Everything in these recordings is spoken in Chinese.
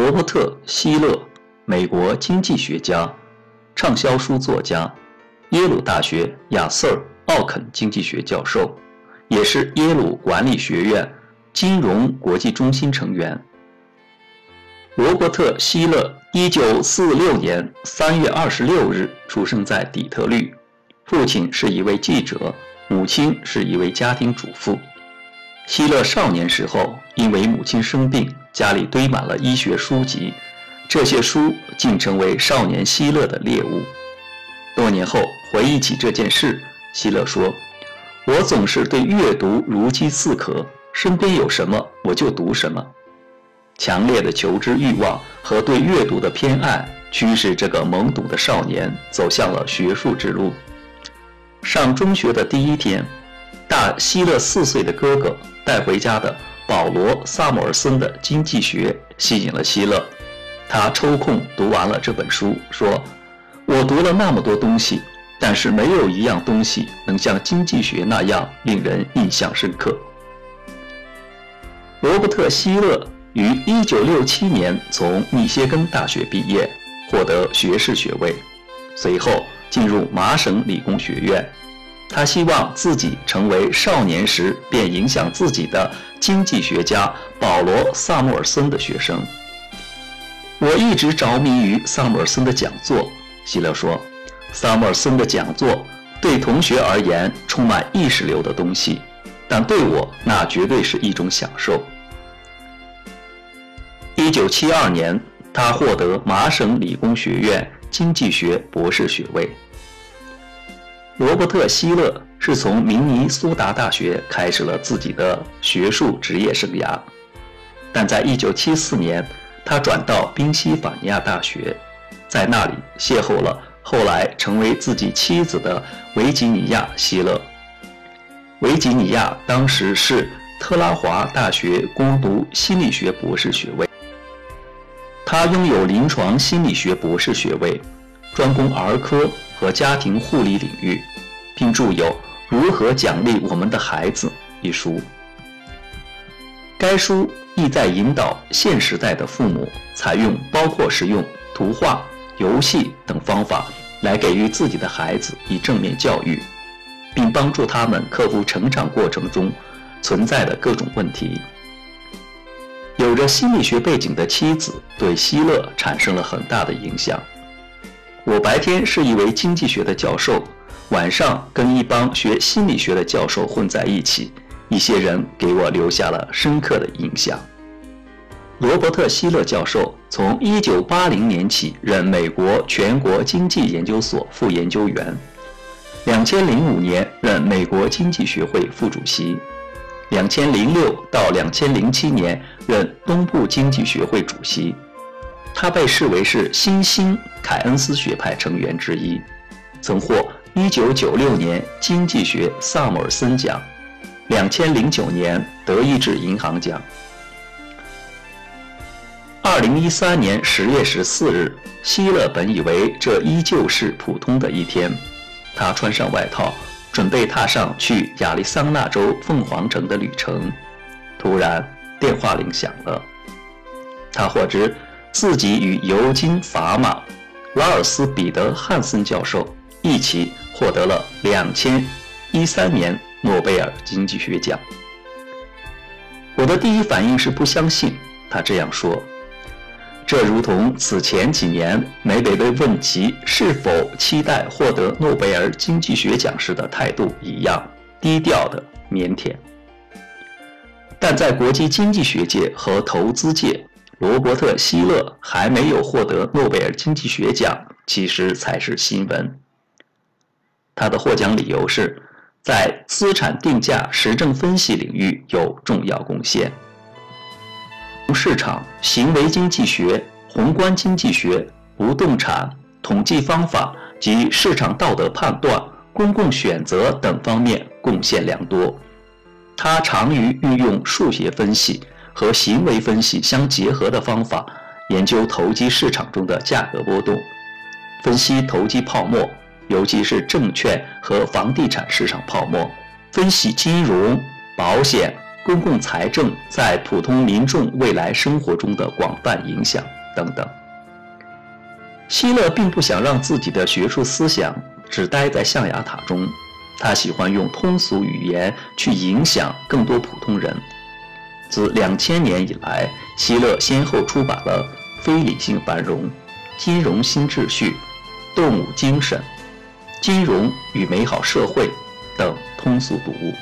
罗伯特·希勒，美国经济学家、畅销书作家，耶鲁大学亚瑟·奥肯经济学教授，也是耶鲁管理学院金融国际中心成员。罗伯特·希勒，一九四六年三月二十六日出生在底特律，父亲是一位记者，母亲是一位家庭主妇。希勒少年时候因为母亲生病。家里堆满了医学书籍，这些书竟成为少年希勒的猎物。多年后回忆起这件事，希勒说：“我总是对阅读如饥似渴，身边有什么我就读什么。强烈的求知欲望和对阅读的偏爱，驱使这个懵懂的少年走向了学术之路。上中学的第一天，大希勒四岁的哥哥带回家的。”保罗·萨姆尔森的经济学吸引了希勒，他抽空读完了这本书，说：“我读了那么多东西，但是没有一样东西能像经济学那样令人印象深刻。”罗伯特·希勒于1967年从密歇根大学毕业，获得学士学位，随后进入麻省理工学院。他希望自己成为少年时便影响自己的经济学家保罗·萨穆尔森的学生。我一直着迷于萨穆尔森的讲座，希勒说。萨穆尔森的讲座对同学而言充满意识流的东西，但对我那绝对是一种享受。一九七二年，他获得麻省理工学院经济学博士学位。罗伯特·希勒是从明尼苏达大学开始了自己的学术职业生涯，但在1974年，他转到宾夕法尼亚大学，在那里邂逅了后来成为自己妻子的维吉尼亚·希勒。维吉尼亚当时是特拉华大学攻读心理学博士学位，他拥有临床心理学博士学位，专攻儿科和家庭护理领域。并著有《如何奖励我们的孩子》一书。该书意在引导现时代的父母采用包括使用图画、游戏等方法来给予自己的孩子以正面教育，并帮助他们克服成长过程中存在的各种问题。有着心理学背景的妻子对希勒产生了很大的影响。我白天是一位经济学的教授。晚上跟一帮学心理学的教授混在一起，一些人给我留下了深刻的印象。罗伯特·希勒教授从1980年起任美国全国经济研究所副研究员，2005年任美国经济学会副主席，2006到2007年任东部经济学会主席。他被视为是新兴凯恩斯学派成员之一，曾获。一九九六年经济学萨姆尔森奖，两千零九年德意志银行奖。二零一三年十月十四日，希勒本以为这依旧是普通的一天，他穿上外套，准备踏上去亚利桑那州凤凰城的旅程。突然，电话铃响了，他获知自己与尤金·法马、拉尔斯·彼得·汉森教授一起。获得了两千一三年诺贝尔经济学奖。我的第一反应是不相信，他这样说。这如同此前几年每每被问及是否期待获得诺贝尔经济学奖时的态度一样低调的腼腆。但在国际经济学界和投资界，罗伯特·希勒还没有获得诺贝尔经济学奖，其实才是新闻。他的获奖理由是，在资产定价实证分析领域有重要贡献。从市场行为经济学、宏观经济学、不动产统计方法及市场道德判断、公共选择等方面贡献良多。他常于运用数学分析和行为分析相结合的方法，研究投机市场中的价格波动，分析投机泡沫。尤其是证券和房地产市场泡沫，分析金融、保险、公共财政在普通民众未来生活中的广泛影响等等。希勒并不想让自己的学术思想只待在象牙塔中，他喜欢用通俗语言去影响更多普通人。自两千年以来，希勒先后出版了《非理性繁荣》《金融新秩序》《动物精神》《金融与美好社会》等通俗读物。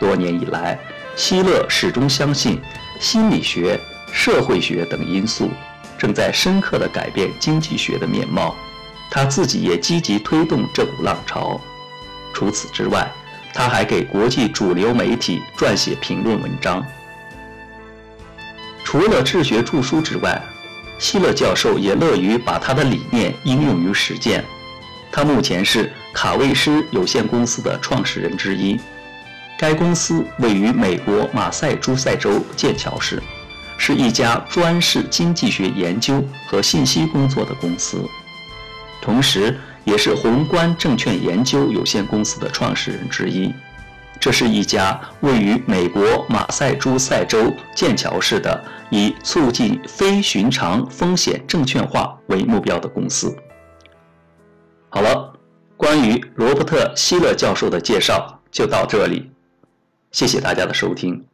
多年以来，希勒始终相信心理学、社会学等因素正在深刻地改变经济学的面貌。他自己也积极推动这股浪潮。除此之外，他还给国际主流媒体撰写评论文章。除了治学著书之外，希勒教授也乐于把他的理念应用于实践。他目前是卡卫斯有限公司的创始人之一。该公司位于美国马赛诸塞州剑桥市，是一家专事经济学研究和信息工作的公司，同时也是宏观证券研究有限公司的创始人之一。这是一家位于美国马赛诸塞州剑桥市的以促进非寻常风险证券化为目标的公司。好了，关于罗伯特·希勒教授的介绍就到这里，谢谢大家的收听。